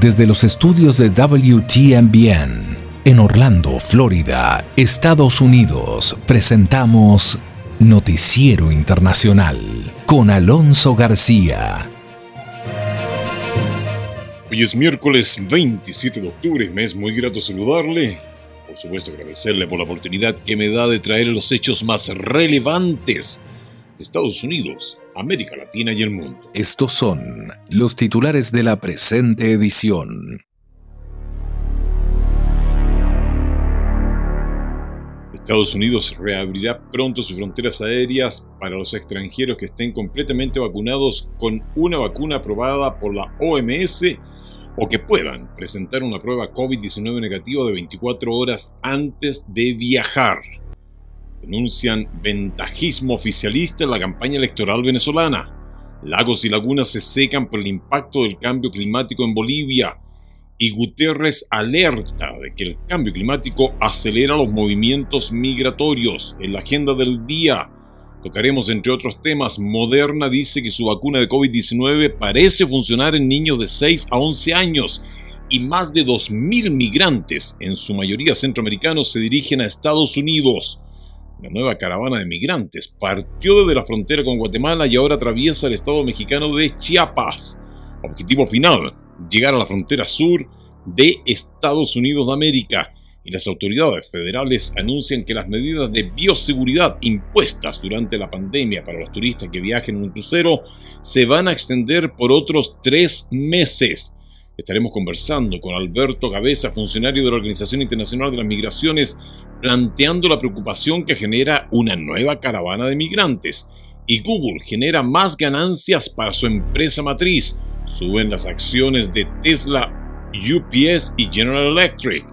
Desde los estudios de WTMBN en Orlando, Florida, Estados Unidos, presentamos Noticiero Internacional con Alonso García. Hoy es miércoles 27 de octubre, me es muy grato saludarle. Por supuesto agradecerle por la oportunidad que me da de traer los hechos más relevantes de Estados Unidos América Latina y el mundo. Estos son los titulares de la presente edición. Estados Unidos reabrirá pronto sus fronteras aéreas para los extranjeros que estén completamente vacunados con una vacuna aprobada por la OMS o que puedan presentar una prueba COVID-19 negativa de 24 horas antes de viajar denuncian ventajismo oficialista en la campaña electoral venezolana. Lagos y lagunas se secan por el impacto del cambio climático en Bolivia. Y Guterres alerta de que el cambio climático acelera los movimientos migratorios. En la agenda del día tocaremos, entre otros temas, Moderna dice que su vacuna de COVID-19 parece funcionar en niños de 6 a 11 años y más de 2.000 migrantes, en su mayoría centroamericanos, se dirigen a Estados Unidos. La nueva caravana de migrantes partió desde la frontera con Guatemala y ahora atraviesa el estado mexicano de Chiapas. Objetivo final, llegar a la frontera sur de Estados Unidos de América. Y las autoridades federales anuncian que las medidas de bioseguridad impuestas durante la pandemia para los turistas que viajen en un crucero se van a extender por otros tres meses. Estaremos conversando con Alberto Cabeza, funcionario de la Organización Internacional de las Migraciones, planteando la preocupación que genera una nueva caravana de migrantes. Y Google genera más ganancias para su empresa matriz. Suben las acciones de Tesla, UPS y General Electric.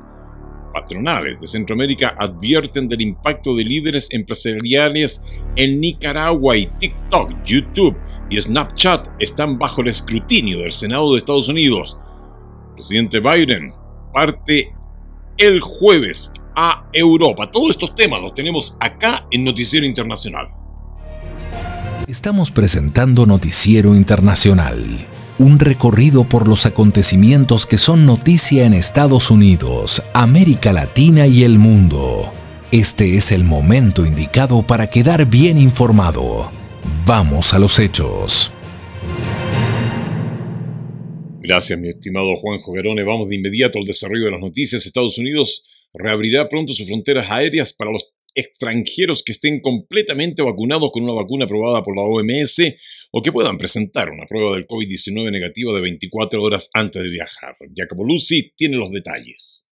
Patronales de Centroamérica advierten del impacto de líderes empresariales en Nicaragua y TikTok, YouTube y Snapchat están bajo el escrutinio del Senado de Estados Unidos presidente Biden parte el jueves a Europa. Todos estos temas los tenemos acá en Noticiero Internacional. Estamos presentando Noticiero Internacional, un recorrido por los acontecimientos que son noticia en Estados Unidos, América Latina y el mundo. Este es el momento indicado para quedar bien informado. Vamos a los hechos. Gracias, mi estimado Juan Joverone. Vamos de inmediato al desarrollo de las noticias. Estados Unidos reabrirá pronto sus fronteras aéreas para los extranjeros que estén completamente vacunados con una vacuna aprobada por la OMS o que puedan presentar una prueba del COVID-19 negativa de 24 horas antes de viajar. Jacopo Lucy tiene los detalles.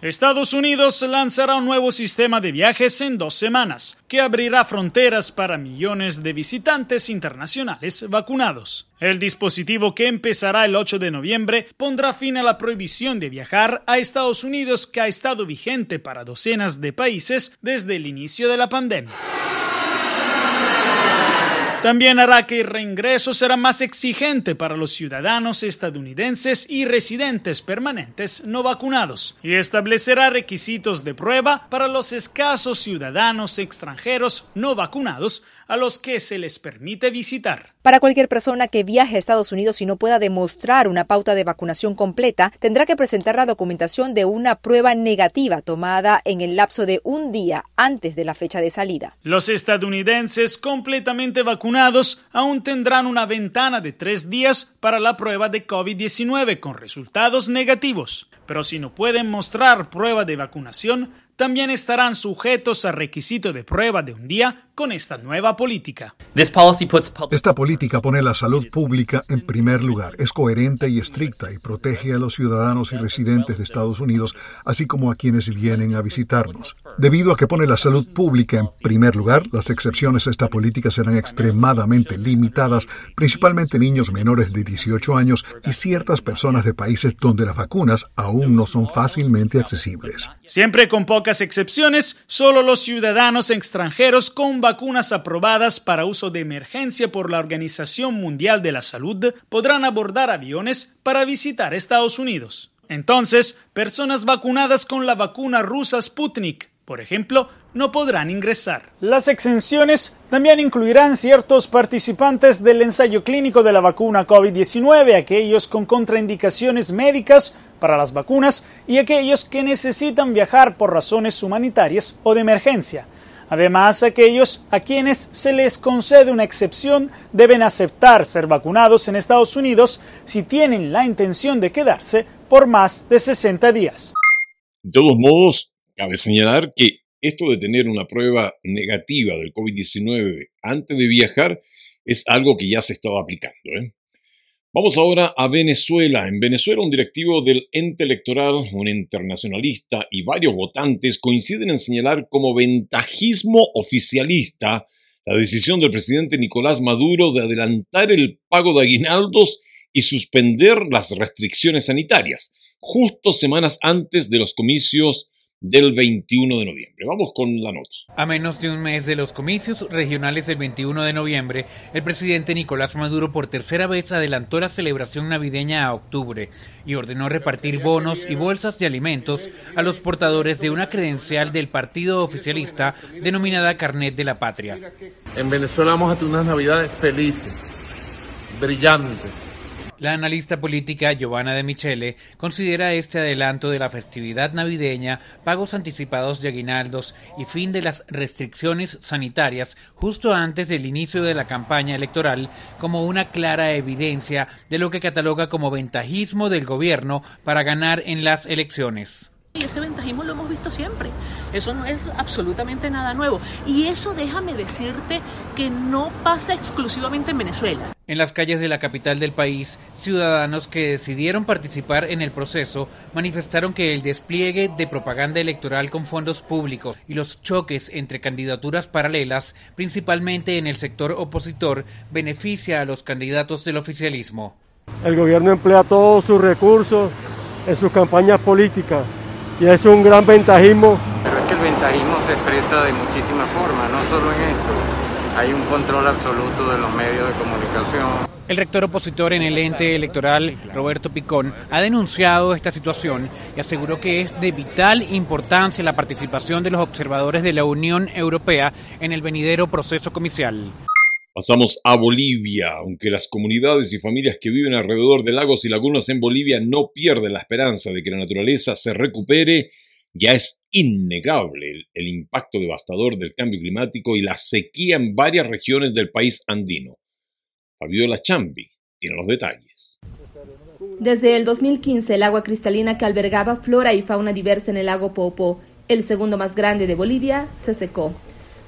Estados Unidos lanzará un nuevo sistema de viajes en dos semanas, que abrirá fronteras para millones de visitantes internacionales vacunados. El dispositivo que empezará el 8 de noviembre pondrá fin a la prohibición de viajar a Estados Unidos que ha estado vigente para docenas de países desde el inicio de la pandemia. También hará que el reingreso será más exigente para los ciudadanos estadounidenses y residentes permanentes no vacunados y establecerá requisitos de prueba para los escasos ciudadanos extranjeros no vacunados a los que se les permite visitar. Para cualquier persona que viaje a Estados Unidos y no pueda demostrar una pauta de vacunación completa, tendrá que presentar la documentación de una prueba negativa tomada en el lapso de un día antes de la fecha de salida. Los estadounidenses completamente vacunados aún tendrán una ventana de tres días para la prueba de COVID-19 con resultados negativos. Pero si no pueden mostrar prueba de vacunación, también estarán sujetos a requisito de prueba de un día con esta nueva política. Esta política pone la salud pública en primer lugar, es coherente y estricta y protege a los ciudadanos y residentes de Estados Unidos, así como a quienes vienen a visitarnos. Debido a que pone la salud pública en primer lugar, las excepciones a esta política serán extremadamente limitadas, principalmente niños menores de 18 años y ciertas personas de países donde las vacunas aún no son fácilmente accesibles. Siempre con poca excepciones, solo los ciudadanos extranjeros con vacunas aprobadas para uso de emergencia por la Organización Mundial de la Salud podrán abordar aviones para visitar Estados Unidos. Entonces, personas vacunadas con la vacuna rusa Sputnik Por ejemplo, no podrán ingresar. Las exenciones también incluirán ciertos participantes del ensayo clínico de la vacuna COVID-19, aquellos con contraindicaciones médicas para las vacunas y aquellos que necesitan viajar por razones humanitarias o de emergencia. Además, aquellos a quienes se les concede una excepción deben aceptar ser vacunados en Estados Unidos si tienen la intención de quedarse por más de 60 días. De todos modos, cabe señalar que esto de tener una prueba negativa del COVID-19 antes de viajar es algo que ya se estaba aplicando. ¿eh? Vamos ahora a Venezuela. En Venezuela, un directivo del ente electoral, un internacionalista y varios votantes coinciden en señalar como ventajismo oficialista la decisión del presidente Nicolás Maduro de adelantar el pago de aguinaldos y suspender las restricciones sanitarias, justo semanas antes de los comicios del 21 de noviembre. Vamos con la nota. A menos de un mes de los comicios regionales del 21 de noviembre, el presidente Nicolás Maduro por tercera vez adelantó la celebración navideña a octubre y ordenó repartir bonos y bolsas de alimentos a los portadores de una credencial del partido oficialista denominada Carnet de la Patria. En Venezuela vamos a tener unas navidades felices, brillantes la analista política Giovanna de Michele considera este adelanto de la festividad navideña, pagos anticipados de aguinaldos y fin de las restricciones sanitarias justo antes del inicio de la campaña electoral como una clara evidencia de lo que cataloga como ventajismo del gobierno para ganar en las elecciones. Y ese ventajismo lo hemos visto siempre. Eso no es absolutamente nada nuevo. Y eso déjame decirte que no pasa exclusivamente en Venezuela. En las calles de la capital del país, ciudadanos que decidieron participar en el proceso manifestaron que el despliegue de propaganda electoral con fondos públicos y los choques entre candidaturas paralelas, principalmente en el sector opositor, beneficia a los candidatos del oficialismo. El gobierno emplea todos sus recursos en sus campañas políticas y es un gran ventajismo. Pero es que el ventajismo se expresa de muchísimas formas, no solo en esto. Hay un control absoluto de los medios de comunicación. El rector opositor en el ente electoral, Roberto Picón, ha denunciado esta situación y aseguró que es de vital importancia la participación de los observadores de la Unión Europea en el venidero proceso comicial. Pasamos a Bolivia. Aunque las comunidades y familias que viven alrededor de lagos y lagunas en Bolivia no pierden la esperanza de que la naturaleza se recupere, ya es innegable el, impacto devastador del cambio climático y la sequía en varias regiones del país andino. Fabiola Chambi tiene los detalles. Desde el 2015, el agua cristalina que albergaba flora y fauna diversa en el lago Popo, el segundo más grande de Bolivia, se secó.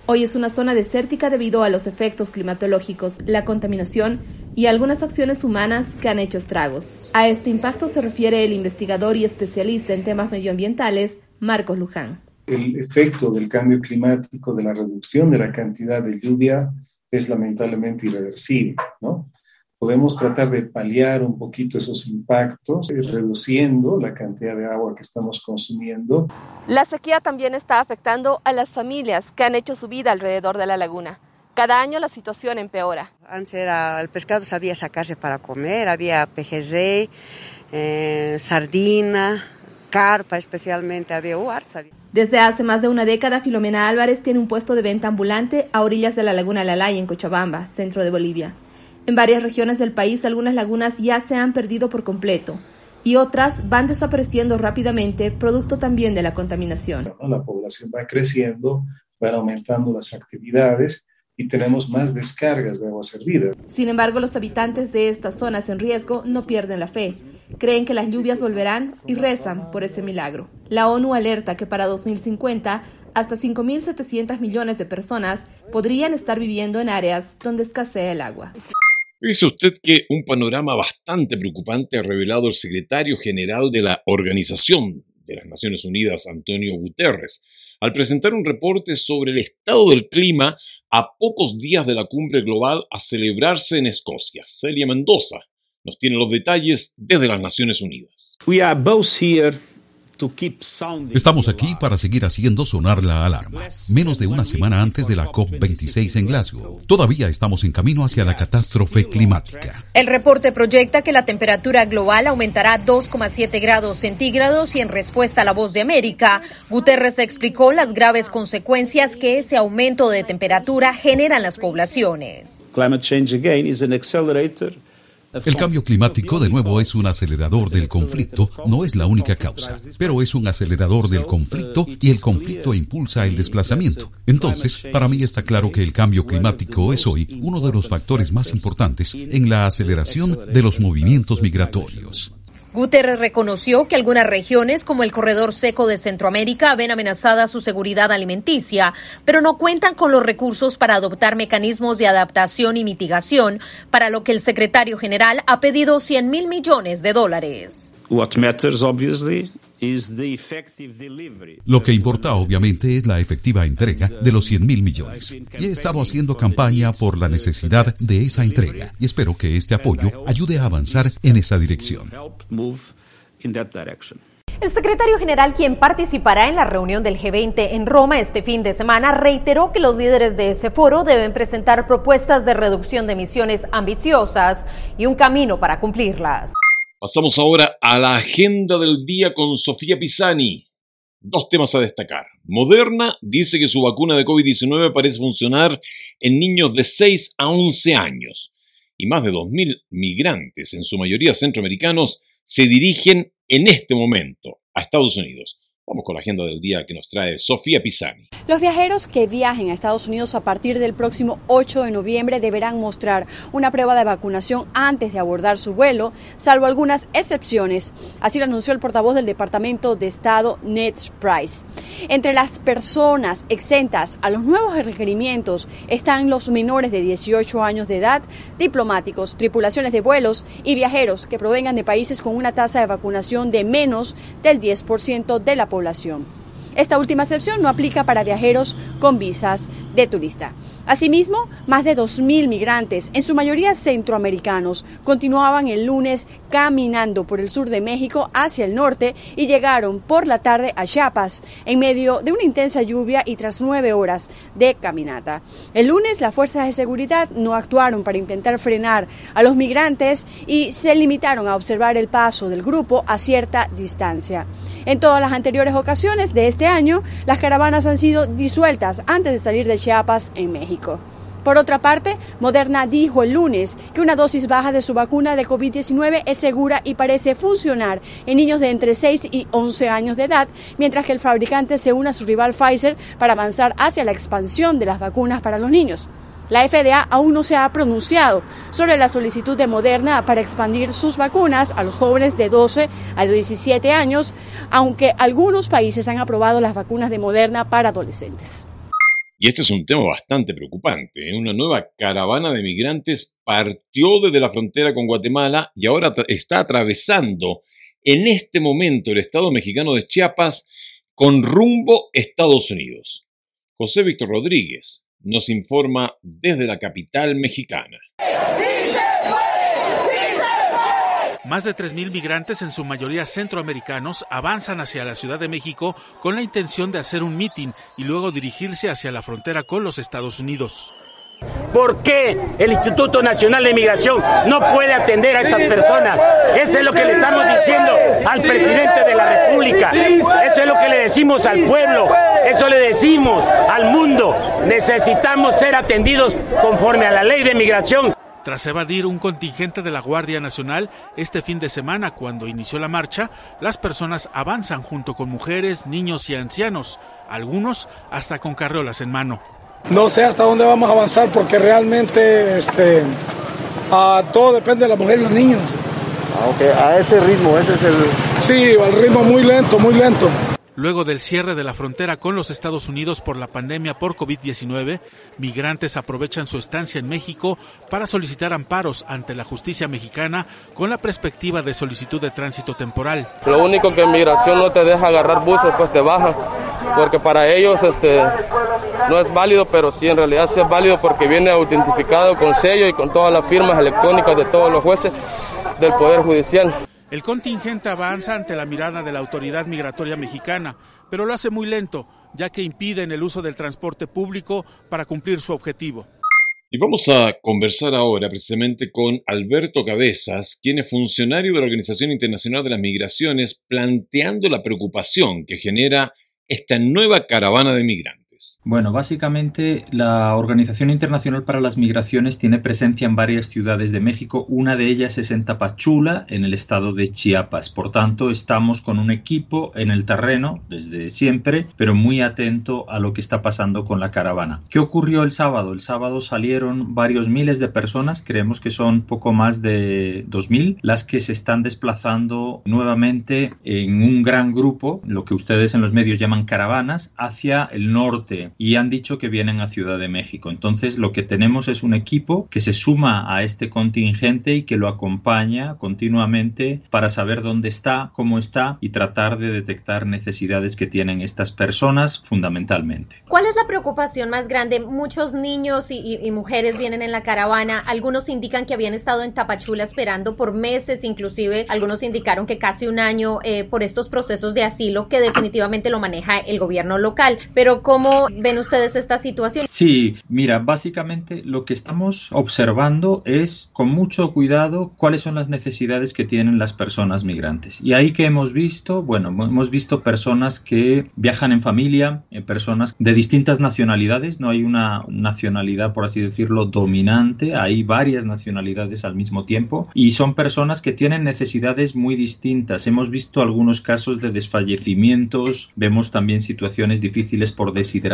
Hoy es una zona desértica debido a los efectos climatológicos, la contaminación y algunas acciones humanas que han hecho estragos. A este impacto se refiere el investigador y especialista en temas medioambientales, Marcos Luján. El efecto del cambio climático, de la reducción de la cantidad de lluvia, es lamentablemente irreversible, ¿no? Podemos tratar de paliar un poquito esos impactos, reduciendo la cantidad de agua que estamos consumiendo. La sequía también está afectando a las familias que han hecho su vida alrededor de la laguna. Cada año la situación empeora. Antes era, el pescado sabía sacarse para comer, había pejerrey, eh, sardina, carpa especialmente, había huarza. Desde hace más de una década, Filomena Álvarez tiene un puesto de venta ambulante a orillas de la laguna Lalay en Cochabamba, centro de Bolivia. En varias regiones del país algunas lagunas ya se han perdido por completo y otras van desapareciendo rápidamente, producto también de la contaminación. La población va creciendo, van aumentando las actividades y tenemos más descargas de agua servida. Sin embargo, los habitantes de estas zonas en riesgo no pierden la fe. Creen que las lluvias volverán y rezan por ese milagro. La ONU alerta que para 2050 hasta 5.700 millones de personas podrían estar viviendo en áreas donde escasea el agua. Dice usted que un panorama bastante preocupante ha revelado el secretario general de la Organización de las Naciones Unidas, Antonio Guterres, al presentar un reporte sobre el estado del clima a pocos días de la cumbre global a celebrarse en Escocia. Celia Mendoza nos tiene los detalles desde las Naciones Unidas. We are both here Estamos aquí para seguir haciendo sonar la alarma, menos de una semana antes de la COP26 en Glasgow. Todavía estamos en camino hacia la catástrofe climática. El reporte proyecta que la temperatura global aumentará 2,7 grados centígrados y en respuesta a la voz de América, Guterres explicó las graves consecuencias que ese aumento de temperatura genera en las poblaciones. El cambio climático, de nuevo, es un acelerador del conflicto, no es la única causa, pero es un acelerador del conflicto y el conflicto impulsa el desplazamiento. Entonces, para mí está claro que el cambio climático es hoy uno de los factores más importantes en la aceleración de los movimientos migratorios. Guterres reconoció que algunas regiones, como el corredor seco de Centroamérica, ven amenazada su seguridad alimenticia, pero no cuentan con los recursos para adoptar mecanismos de adaptación y mitigación, para lo que el secretario general ha pedido 100 mil millones de dólares. Lo que importa obviamente es la efectiva entrega de los 100 mil millones. Y he estado haciendo campaña por la necesidad de esa entrega y espero que este apoyo ayude a avanzar en esa dirección. El secretario general, quien participará en la reunión del G20 en Roma este fin de semana, reiteró que los líderes de ese foro deben presentar propuestas de reducción de emisiones ambiciosas y un camino para cumplirlas. Pasamos ahora a la agenda del día con Sofía Pisani. Dos temas a destacar. Moderna dice que su vacuna de COVID-19 parece funcionar en niños de 6 a 11 años. Y más de 2.000 migrantes, en su mayoría centroamericanos, se dirigen en este momento a Estados Unidos. Vamos con la agenda del día que nos trae Sofía Pisani. Los viajeros que viajen a Estados Unidos a partir del próximo 8 de noviembre deberán mostrar una prueba de vacunación antes de abordar su vuelo, salvo algunas excepciones. Así lo anunció el portavoz del Departamento de Estado, Ned Price. Entre las personas exentas a los nuevos requerimientos están los menores de 18 años de edad, diplomáticos, tripulaciones de vuelos y viajeros que provengan de países con una tasa de vacunación de menos del 10% de la población población esta última excepción no aplica para viajeros con visas de turista. Asimismo, más de 2.000 migrantes, en su mayoría centroamericanos, continuaban el lunes caminando por el sur de México hacia el norte y llegaron por la tarde a Chiapas en medio de una intensa lluvia y tras nueve horas de caminata. El lunes las fuerzas de seguridad no actuaron para intentar frenar a los migrantes y se limitaron a observar el paso del grupo a cierta distancia. En todas las anteriores ocasiones de este año, las caravanas han sido disueltas antes de salir de Chiapas en México. Por otra parte, Moderna dijo el lunes que una dosis baja de su vacuna de COVID-19 es segura y parece funcionar en niños de entre 6 y 11 años de edad, mientras que el fabricante se une a su rival Pfizer para avanzar hacia la expansión de las vacunas para los niños. La FDA aún no se ha pronunciado sobre la solicitud de Moderna para expandir sus vacunas a los jóvenes de 12 a 17 años, aunque algunos países han aprobado las vacunas de Moderna para adolescentes. Y este es un tema bastante preocupante. ¿eh? Una nueva caravana de migrantes partió desde la frontera con Guatemala y ahora está atravesando en este momento el estado mexicano de Chiapas con rumbo Estados Unidos. José Víctor Rodríguez, nos informa desde la capital mexicana. Más de 3.000 migrantes, en su mayoría centroamericanos, avanzan hacia la Ciudad de México con la intención de hacer un mitin y luego dirigirse hacia la frontera con los Estados Unidos. ¿Por qué el Instituto Nacional de Migración no puede atender a estas personas? Eso es lo que le estamos diciendo al presidente de la República. Eso es lo que le decimos al pueblo. Eso le decimos al mundo. Necesitamos ser atendidos conforme a la ley de migración. Tras evadir un contingente de la Guardia Nacional, este fin de semana, cuando inició la marcha, las personas avanzan junto con mujeres, niños y ancianos, algunos hasta con carriolas en mano. No sé hasta dónde vamos a avanzar porque realmente este, todo depende de la mujer y los niños. Ah, a ese ritmo, ese es el... Sí, al ritmo muy lento, muy lento. Luego del cierre de la frontera con los Estados Unidos por la pandemia por COVID-19, migrantes aprovechan su estancia en México para solicitar amparos ante la justicia mexicana con la perspectiva de solicitud de tránsito temporal. Lo único que migración no te deja agarrar buses, pues te baja, porque para ellos este, no es válido, pero sí en realidad sí es válido porque viene autentificado con sello y con todas las firmas electrónicas de todos los jueces del Poder Judicial. El contingente avanza ante la mirada de la autoridad migratoria mexicana, pero lo hace muy lento, ya que impiden el uso del transporte público para cumplir su objetivo. Y vamos a conversar ahora precisamente con Alberto Cabezas, quien es funcionario de la Organización Internacional de las Migraciones, planteando la preocupación que genera esta nueva caravana de migrantes. Bueno, básicamente la Organización Internacional para las Migraciones tiene presencia en varias ciudades de México. Una de ellas es en Tapachula, en el estado de Chiapas. Por tanto, estamos con un equipo en el terreno desde siempre, pero muy atento a lo que está pasando con la caravana. ¿Qué ocurrió el sábado? El sábado salieron varios miles de personas, creemos que son poco más de 2.000, las que se están desplazando nuevamente en un gran grupo, lo que ustedes en los medios llaman caravanas, hacia el norte y han dicho que vienen a Ciudad de México. Entonces lo que tenemos es un equipo que se suma a este contingente y que lo acompaña continuamente para saber dónde está, cómo está y tratar de detectar necesidades que tienen estas personas fundamentalmente. ¿Cuál es la preocupación más grande? Muchos niños y, mujeres vienen en la caravana. Algunos indican que habían estado en Tapachula esperando por meses, inclusive algunos indicaron que casi un año eh, por estos procesos de asilo que definitivamente lo maneja el gobierno local. Pero ¿cómo ven ustedes esta situación? Sí, mira, básicamente lo que estamos observando es con mucho cuidado cuáles son las necesidades que tienen las personas migrantes. Y ahí que hemos visto, bueno, hemos visto personas que viajan en familia, eh, personas de distintas nacionalidades, no hay una nacionalidad, por así decirlo, dominante, hay varias nacionalidades al mismo tiempo y son personas que tienen necesidades muy distintas. Hemos visto algunos casos de desfallecimientos, vemos también situaciones difíciles por deshidratación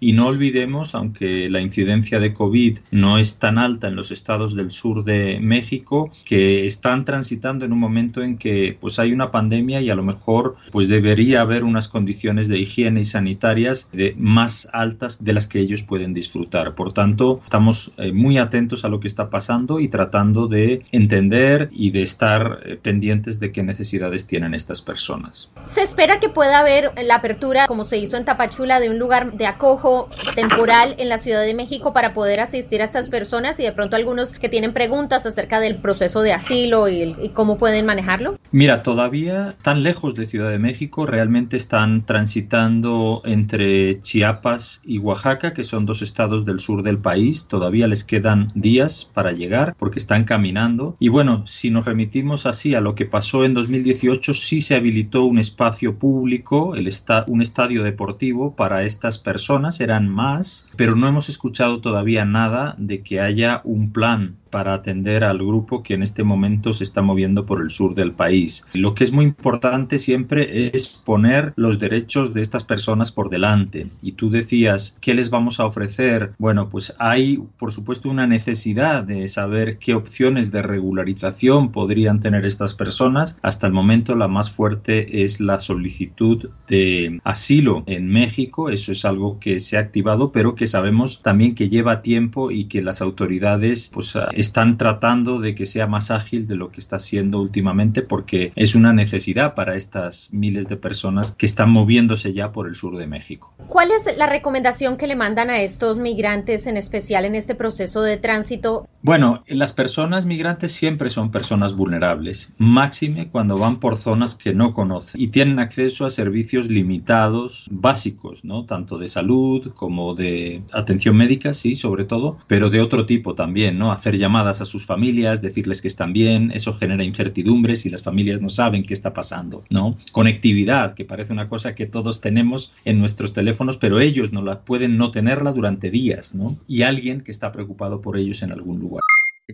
y no olvidemos, aunque la incidencia de COVID no es tan alta en los estados del sur de México, que están transitando en un momento en que pues hay una pandemia y a lo mejor pues debería haber unas condiciones de higiene y sanitarias de más altas de las que ellos pueden disfrutar. Por tanto, estamos eh, muy atentos a lo que está pasando y tratando de entender y de estar eh, pendientes de qué necesidades tienen estas personas. Se espera que pueda haber la apertura, como se hizo en Tapachula, de un lugar de acojo temporal en la Ciudad de México para poder asistir a estas personas y de pronto algunos que tienen preguntas acerca del proceso de asilo y, cómo pueden manejarlo? Mira, todavía tan lejos de Ciudad de México, realmente están transitando entre Chiapas y Oaxaca, que son dos estados del sur del país. Todavía les quedan días para llegar porque están caminando. Y bueno, si nos remitimos así a lo que pasó en 2018, sí se habilitó un espacio público, el un estadio deportivo para estas personas, eran más, pero no hemos escuchado todavía nada de que haya un plan para atender al grupo que en este momento se está moviendo por el sur del país. Lo que es muy importante siempre es poner los derechos de estas personas por delante. Y tú decías, ¿qué les vamos a ofrecer? Bueno, pues hay, por supuesto, una necesidad de saber qué opciones de regularización podrían tener estas personas. Hasta el momento la más fuerte es la solicitud de asilo en México. Eso es algo que se ha activado, pero que sabemos también que lleva tiempo y que las autoridades pues están tratando de que sea más ágil de lo que está siendo últimamente porque es una necesidad para estas miles de personas que están moviéndose ya por el sur de México. ¿Cuál es la recomendación que le mandan a estos migrantes en especial en este proceso de tránsito? Bueno, las personas migrantes siempre son personas vulnerables, máxime cuando van por zonas que no conocen y tienen acceso a servicios limitados básicos, ¿no? Tanto de salud como de atención médica, sí, sobre todo, pero de otro tipo también, ¿no? Hacer llamadas llamadas a sus familias, decirles que están bien, eso genera incertidumbres y las familias no saben qué está pasando, ¿no? Conectividad, que parece una cosa que todos tenemos en nuestros teléfonos, pero ellos no la pueden no tenerla durante días, ¿no? Y alguien que está preocupado por ellos en algún lugar.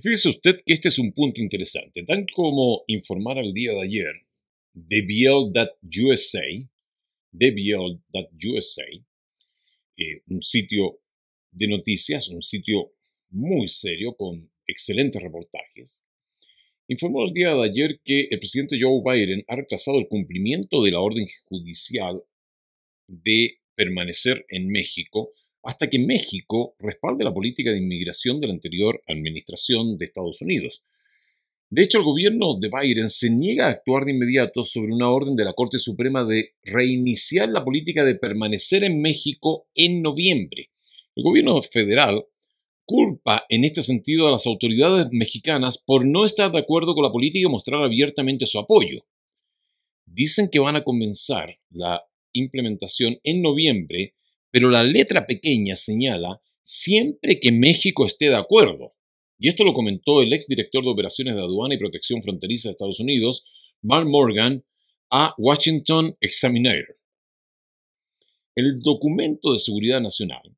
Fíjese usted que este es un punto interesante, tan como informar al día de ayer de Biel.USA, eh, un sitio de noticias, un sitio muy serio con excelentes reportajes, informó el día de ayer que el presidente Joe Biden ha retrasado el cumplimiento de la orden judicial de permanecer en México hasta que México respalde la política de inmigración de la anterior administración de Estados Unidos. De hecho, el gobierno de Biden se niega a actuar de inmediato sobre una orden de la Corte Suprema de reiniciar la política de permanecer en México en noviembre. El gobierno federal culpa en este sentido a las autoridades mexicanas por no estar de acuerdo con la política y mostrar abiertamente su apoyo. Dicen que van a comenzar la implementación en noviembre, pero la letra pequeña señala siempre que México esté de acuerdo. Y esto lo comentó el exdirector de Operaciones de Aduana y Protección Fronteriza de Estados Unidos, Mark Morgan, a Washington Examiner. El documento de seguridad nacional,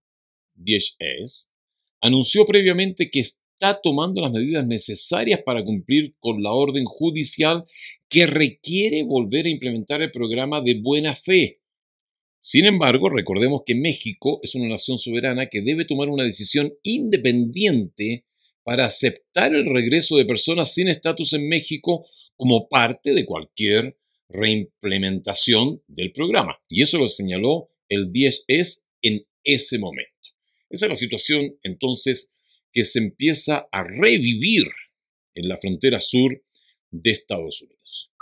DHS, anunció previamente que está tomando las medidas necesarias para cumplir con la orden judicial que requiere volver a implementar el programa de buena fe. Sin embargo, recordemos que México es una nación soberana que debe tomar una decisión independiente para aceptar el regreso de personas sin estatus en México como parte de cualquier reimplementación del programa. Y eso lo señaló el 10S en ese momento. Esa es la situación entonces que se empieza a revivir en la frontera sur de Estados Unidos.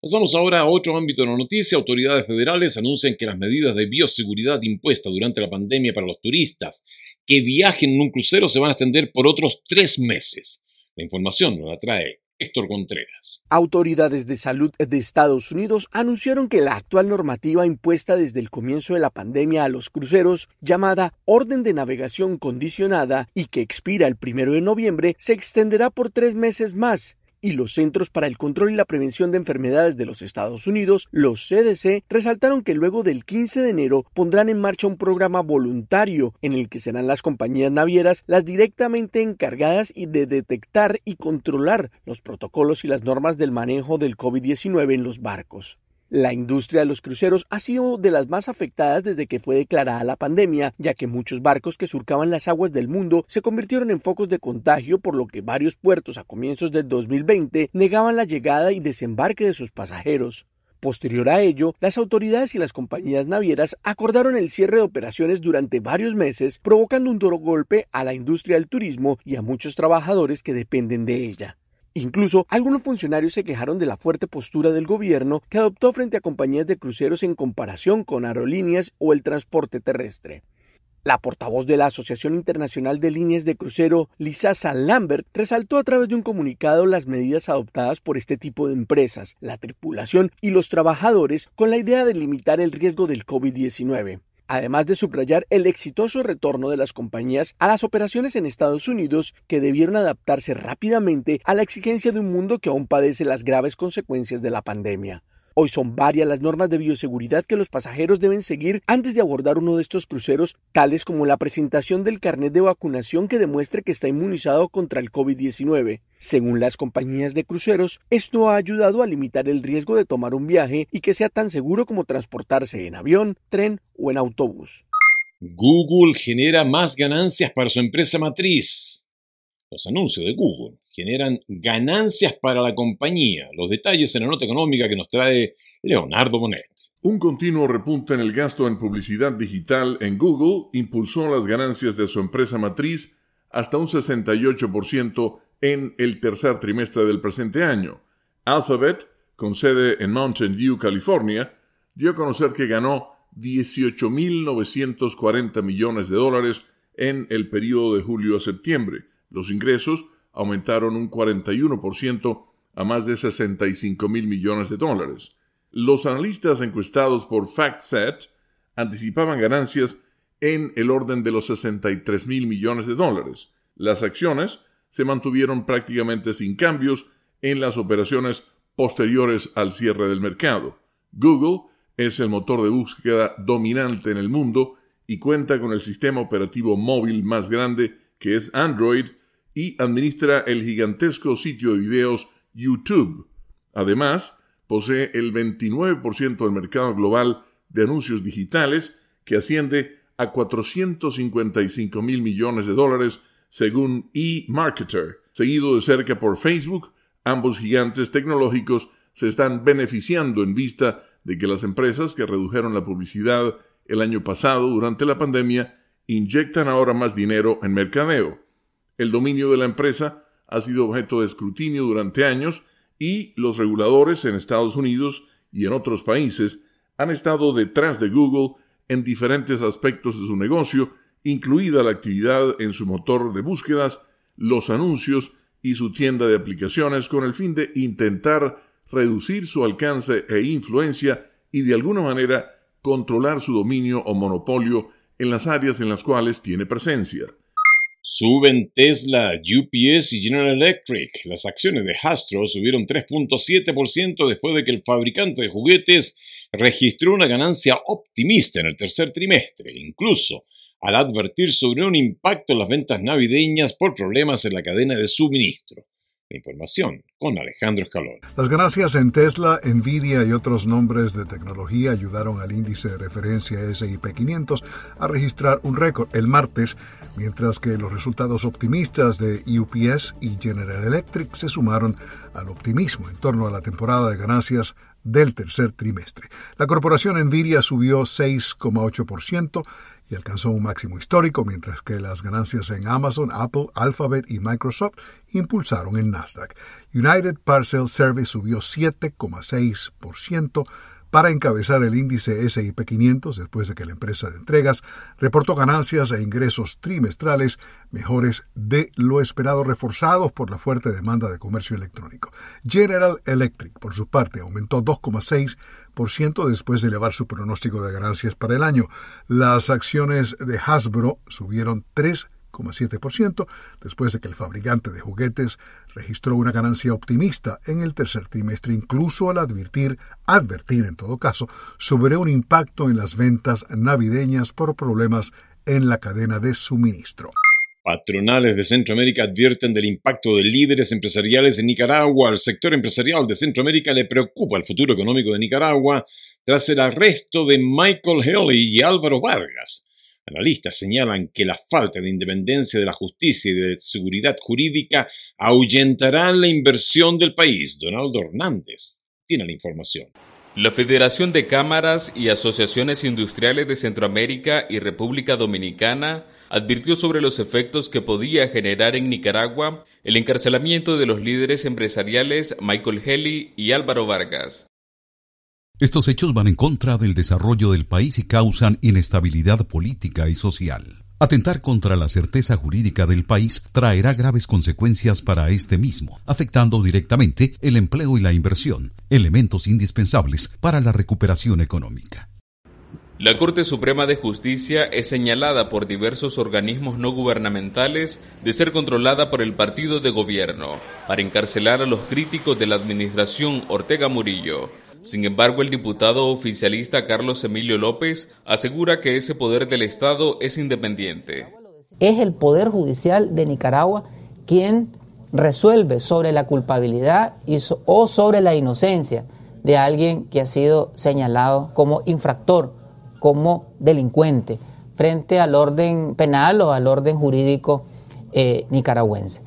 Pasamos ahora a otro ámbito de la noticia. Autoridades federales anuncian que las medidas de bioseguridad impuestas durante la pandemia para los turistas que viajen en un crucero se van a extender por otros tres meses. La información nos la trae Héctor Contreras. Autoridades de salud de Estados Unidos anunciaron que la actual normativa impuesta desde el comienzo de la pandemia a los cruceros, llamada Orden de Navegación Condicionada y que expira el primero de noviembre, se extenderá por tres meses más y los Centros para el Control y la Prevención de Enfermedades de los Estados Unidos, los CDC, resaltaron que luego del 15 de enero pondrán en marcha un programa voluntario en el que serán las compañías navieras las directamente encargadas de detectar y controlar los protocolos y las normas del manejo del COVID-19 en los barcos. La industria de los cruceros ha sido de las más afectadas desde que fue declarada la pandemia, ya que muchos barcos que surcaban las aguas del mundo se convirtieron en focos de contagio, por lo que varios puertos a comienzos del 2020 negaban la llegada y desembarque de sus pasajeros. Posterior a ello, las autoridades y las compañías navieras acordaron el cierre de operaciones durante varios meses, provocando un duro golpe a la industria del turismo y a muchos trabajadores que dependen de ella. Incluso algunos funcionarios se quejaron de la fuerte postura del gobierno que adoptó frente a compañías de cruceros en comparación con aerolíneas o el transporte terrestre. La portavoz de la Asociación Internacional de Líneas de Crucero, Lisa Lambert, resaltó a través de un comunicado las medidas adoptadas por este tipo de empresas, la tripulación y los trabajadores con la idea de limitar el riesgo del COVID-19 además de subrayar el exitoso retorno de las compañías a las operaciones en Estados Unidos que debieron adaptarse rápidamente a la exigencia de un mundo que aún padece las graves consecuencias de la pandemia. Hoy son varias las normas de bioseguridad que los pasajeros deben seguir antes de abordar uno de estos cruceros, tales como la presentación del carnet de vacunación que demuestre que está inmunizado contra el COVID-19. Según las compañías de cruceros, esto ha ayudado a limitar el riesgo de tomar un viaje y que sea tan seguro como transportarse en avión, tren o en autobús. Google genera más ganancias para su empresa matriz. Los anuncios de Google generan ganancias para la compañía. Los detalles en la nota económica que nos trae Leonardo Bonet. Un continuo repunte en el gasto en publicidad digital en Google impulsó las ganancias de su empresa matriz hasta un 68% en el tercer trimestre del presente año. Alphabet, con sede en Mountain View, California, dio a conocer que ganó 18.940 millones de dólares en el periodo de julio a septiembre, los ingresos aumentaron un 41% a más de 65 mil millones de dólares. Los analistas encuestados por FactSet anticipaban ganancias en el orden de los 63 mil millones de dólares. Las acciones se mantuvieron prácticamente sin cambios en las operaciones posteriores al cierre del mercado. Google es el motor de búsqueda dominante en el mundo y cuenta con el sistema operativo móvil más grande que es Android y administra el gigantesco sitio de videos YouTube. Además, posee el 29% del mercado global de anuncios digitales, que asciende a 455 mil millones de dólares según eMarketer, seguido de cerca por Facebook. Ambos gigantes tecnológicos se están beneficiando en vista de que las empresas que redujeron la publicidad el año pasado durante la pandemia inyectan ahora más dinero en mercadeo. El dominio de la empresa ha sido objeto de escrutinio durante años y los reguladores en Estados Unidos y en otros países han estado detrás de Google en diferentes aspectos de su negocio incluida la actividad en su motor de búsquedas, los anuncios y su tienda de aplicaciones con el fin de intentar reducir su alcance e influencia y de alguna manera controlar su dominio o monopolio en las áreas en las cuales tiene presencia. Suben Tesla, UPS y General Electric. Las acciones de Hasbro subieron 3.7% después de que el fabricante de juguetes registró una ganancia optimista en el tercer trimestre, incluso al advertir sobre un impacto en las ventas navideñas por problemas en la cadena de suministro. Información con Alejandro Escalón. Las ganancias en Tesla, Nvidia y otros nombres de tecnología ayudaron al índice de referencia S&P 500 a registrar un récord el martes, mientras que los resultados optimistas de UPS y General Electric se sumaron al optimismo en torno a la temporada de ganancias del tercer trimestre. La corporación Nvidia subió 6,8%, y alcanzó un máximo histórico, mientras que las ganancias en Amazon, Apple, Alphabet y Microsoft impulsaron el Nasdaq. United Parcel Service subió 7,6% para encabezar el índice SIP 500 después de que la empresa de entregas reportó ganancias e ingresos trimestrales mejores de lo esperado reforzados por la fuerte demanda de comercio electrónico. General Electric, por su parte, aumentó 2,6% después de elevar su pronóstico de ganancias para el año. Las acciones de Hasbro subieron 3 después de que el fabricante de juguetes registró una ganancia optimista en el tercer trimestre, incluso al advertir, advertir en todo caso, sobre un impacto en las ventas navideñas por problemas en la cadena de suministro. Patronales de Centroamérica advierten del impacto de líderes empresariales en Nicaragua. Al sector empresarial de Centroamérica le preocupa el futuro económico de Nicaragua tras el arresto de Michael Haley y Álvaro Vargas Analistas señalan que la falta de independencia de la justicia y de seguridad jurídica ahuyentará la inversión del país. Donaldo Hernández tiene la información. La Federación de Cámaras y Asociaciones Industriales de Centroamérica y República Dominicana advirtió sobre los efectos que podía generar en Nicaragua el encarcelamiento de los líderes empresariales Michael Haley y Álvaro Vargas. Estos hechos van en contra del desarrollo del país y causan inestabilidad política y social. Atentar contra la certeza jurídica del país traerá graves consecuencias para este mismo, afectando directamente el empleo y la inversión, elementos indispensables para la recuperación económica. La Corte Suprema de Justicia es señalada por diversos organismos no gubernamentales de ser controlada por el partido de gobierno para encarcelar a los críticos de la administración Ortega Murillo, sin embargo, el diputado oficialista Carlos Emilio López asegura que ese poder del Estado es independiente. Es el Poder Judicial de Nicaragua quien resuelve sobre la culpabilidad o sobre la inocencia de alguien que ha sido señalado como infractor, como delincuente, frente al orden penal o al orden jurídico eh, nicaragüense.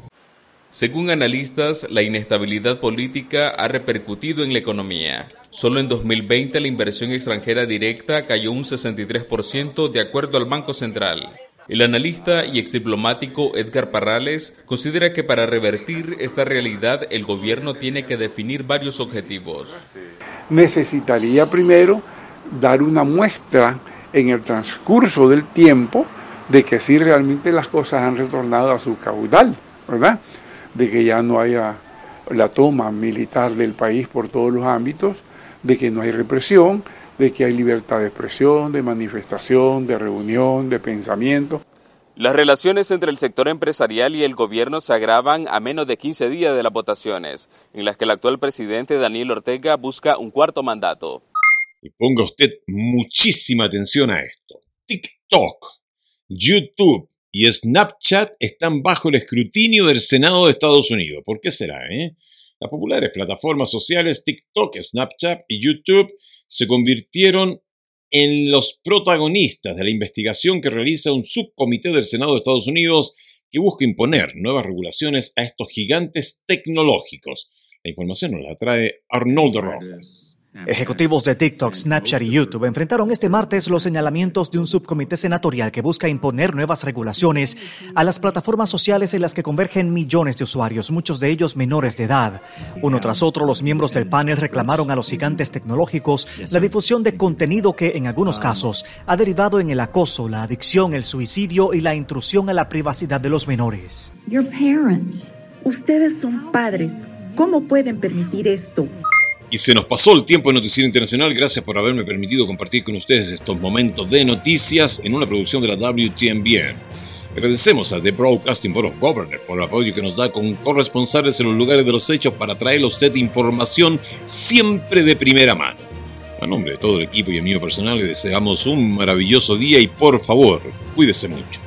Según analistas, la inestabilidad política ha repercutido en la economía. Solo en 2020 la inversión extranjera directa cayó un 63% de acuerdo al Banco Central. El analista y exdiplomático Edgar Parrales considera que para revertir esta realidad el gobierno tiene que definir varios objetivos. Necesitaría primero dar una muestra en el transcurso del tiempo de que sí realmente las cosas han retornado a su caudal, ¿verdad? De que ya no haya la toma militar del país por todos los ámbitos, de que no hay represión, de que hay libertad de expresión, de manifestación, de reunión, de pensamiento. Las relaciones entre el sector empresarial y el gobierno se agravan a menos de 15 días de las votaciones, en las que el actual presidente Daniel Ortega busca un cuarto mandato. Y ponga usted muchísima atención a esto. TikTok, YouTube y Snapchat están bajo el escrutinio del Senado de Estados Unidos. ¿Por qué será? Eh? Las populares plataformas sociales TikTok, Snapchat y YouTube se convirtieron en los protagonistas de la investigación que realiza un subcomité del Senado de Estados Unidos que busca imponer nuevas regulaciones a estos gigantes tecnológicos. La información nos la trae Arnoldo Rojas. Ejecutivos de TikTok, Snapchat y YouTube enfrentaron este martes los señalamientos de un subcomité senatorial que busca imponer nuevas regulaciones a las plataformas sociales en las que convergen millones de usuarios, muchos de ellos menores de edad. Uno tras otro, los miembros del panel reclamaron a los gigantes tecnológicos la difusión de contenido que, en algunos casos, ha derivado en el acoso, la adicción, el suicidio y la intrusión a la privacidad de los menores. Ustedes son padres. ¿Cómo pueden permitir esto? Y se nos pasó el tiempo de Noticiero Internacional. Gracias por haberme permitido compartir con ustedes estos momentos de noticias en una producción de la WTMBN. Agradecemos a The Broadcasting Board of Governors por el apoyo que nos da con corresponsales en los lugares de los hechos para traerle a usted información siempre de primera mano. A nombre de todo el equipo y el mío personal, le deseamos un maravilloso día y por favor, cuídese mucho.